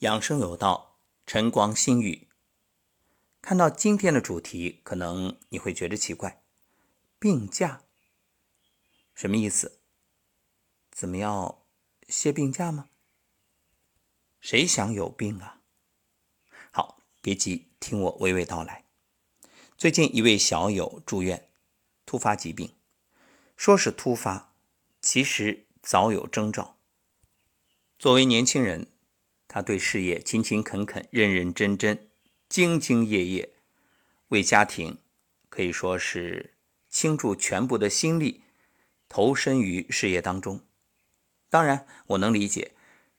养生有道，晨光心语。看到今天的主题，可能你会觉得奇怪，病假什么意思？怎么要歇病假吗？谁想有病啊？好，别急，听我娓娓道来。最近一位小友住院，突发疾病，说是突发，其实早有征兆。作为年轻人。他对事业勤勤恳恳、认认真真、兢兢业业，为家庭可以说是倾注全部的心力，投身于事业当中。当然，我能理解，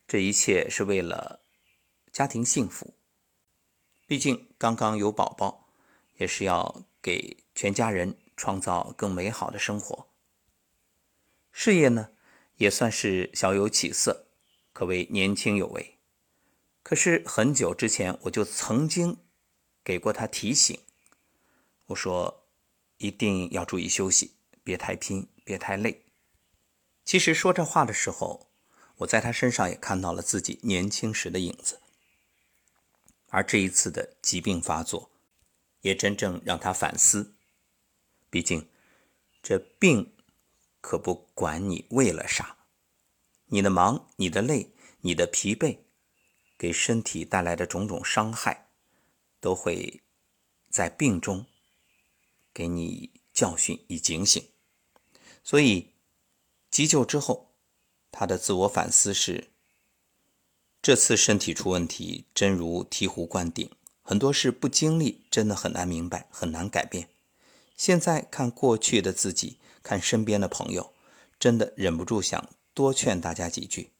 这一切是为了家庭幸福。毕竟刚刚有宝宝，也是要给全家人创造更美好的生活。事业呢，也算是小有起色，可谓年轻有为。可是很久之前，我就曾经给过他提醒，我说一定要注意休息，别太拼，别太累。其实说这话的时候，我在他身上也看到了自己年轻时的影子。而这一次的疾病发作，也真正让他反思。毕竟这病可不管你为了啥，你的忙，你的累，你的疲惫。给身体带来的种种伤害，都会在病中给你教训以警醒。所以急救之后，他的自我反思是：这次身体出问题，真如醍醐灌顶，很多事不经历真的很难明白，很难改变。现在看过去的自己，看身边的朋友，真的忍不住想多劝大家几句。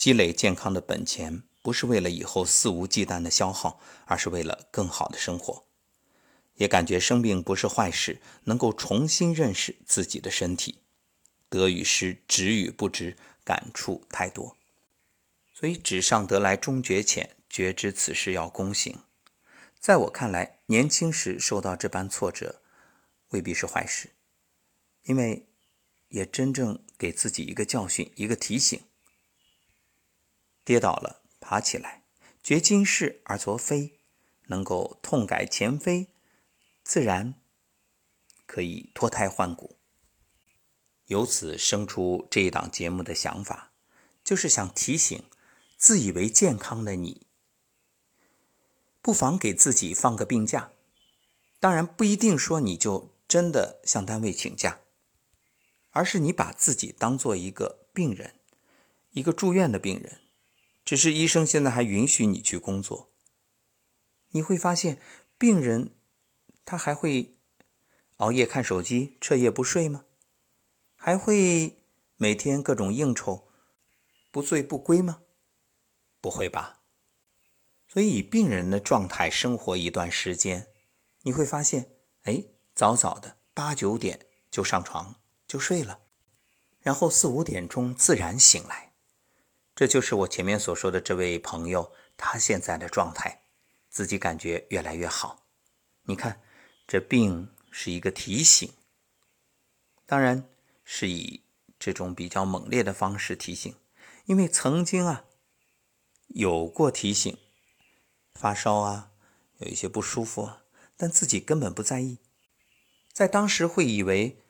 积累健康的本钱，不是为了以后肆无忌惮的消耗，而是为了更好的生活。也感觉生病不是坏事，能够重新认识自己的身体，得与失，值与不值，感触太多。所以纸上得来终觉浅，觉知此事要躬行。在我看来，年轻时受到这般挫折，未必是坏事，因为也真正给自己一个教训，一个提醒。跌倒了，爬起来，觉今是而昨非，能够痛改前非，自然可以脱胎换骨。由此生出这一档节目的想法，就是想提醒自以为健康的你，不妨给自己放个病假。当然不一定说你就真的向单位请假，而是你把自己当做一个病人，一个住院的病人。只是医生现在还允许你去工作，你会发现，病人他还会熬夜看手机、彻夜不睡吗？还会每天各种应酬、不醉不归吗？不会吧。所以以病人的状态生活一段时间，你会发现，哎，早早的八九点就上床就睡了，然后四五点钟自然醒来。这就是我前面所说的这位朋友，他现在的状态，自己感觉越来越好。你看，这病是一个提醒，当然是以这种比较猛烈的方式提醒，因为曾经啊有过提醒，发烧啊，有一些不舒服啊，但自己根本不在意，在当时会以为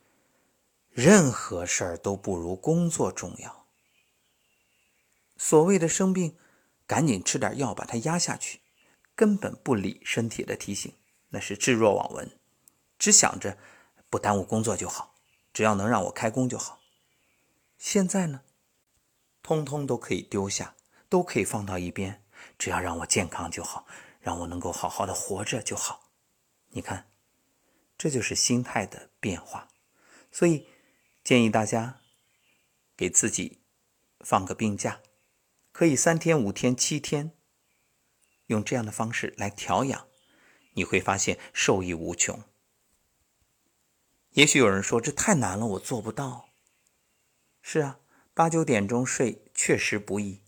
任何事儿都不如工作重要。所谓的生病，赶紧吃点药把它压下去，根本不理身体的提醒，那是置若罔闻，只想着不耽误工作就好，只要能让我开工就好。现在呢，通通都可以丢下，都可以放到一边，只要让我健康就好，让我能够好好的活着就好。你看，这就是心态的变化。所以建议大家给自己放个病假。可以三天、五天、七天，用这样的方式来调养，你会发现受益无穷。也许有人说这太难了，我做不到。是啊，八九点钟睡确实不易，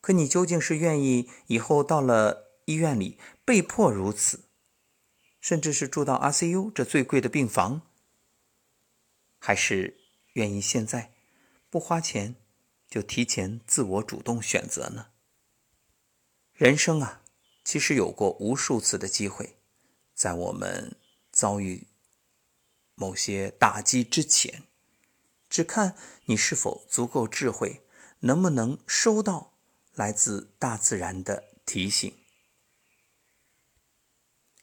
可你究竟是愿意以后到了医院里被迫如此，甚至是住到 ICU 这最贵的病房，还是愿意现在不花钱？就提前自我主动选择呢？人生啊，其实有过无数次的机会，在我们遭遇某些打击之前，只看你是否足够智慧，能不能收到来自大自然的提醒。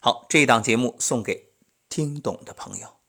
好，这一档节目送给听懂的朋友。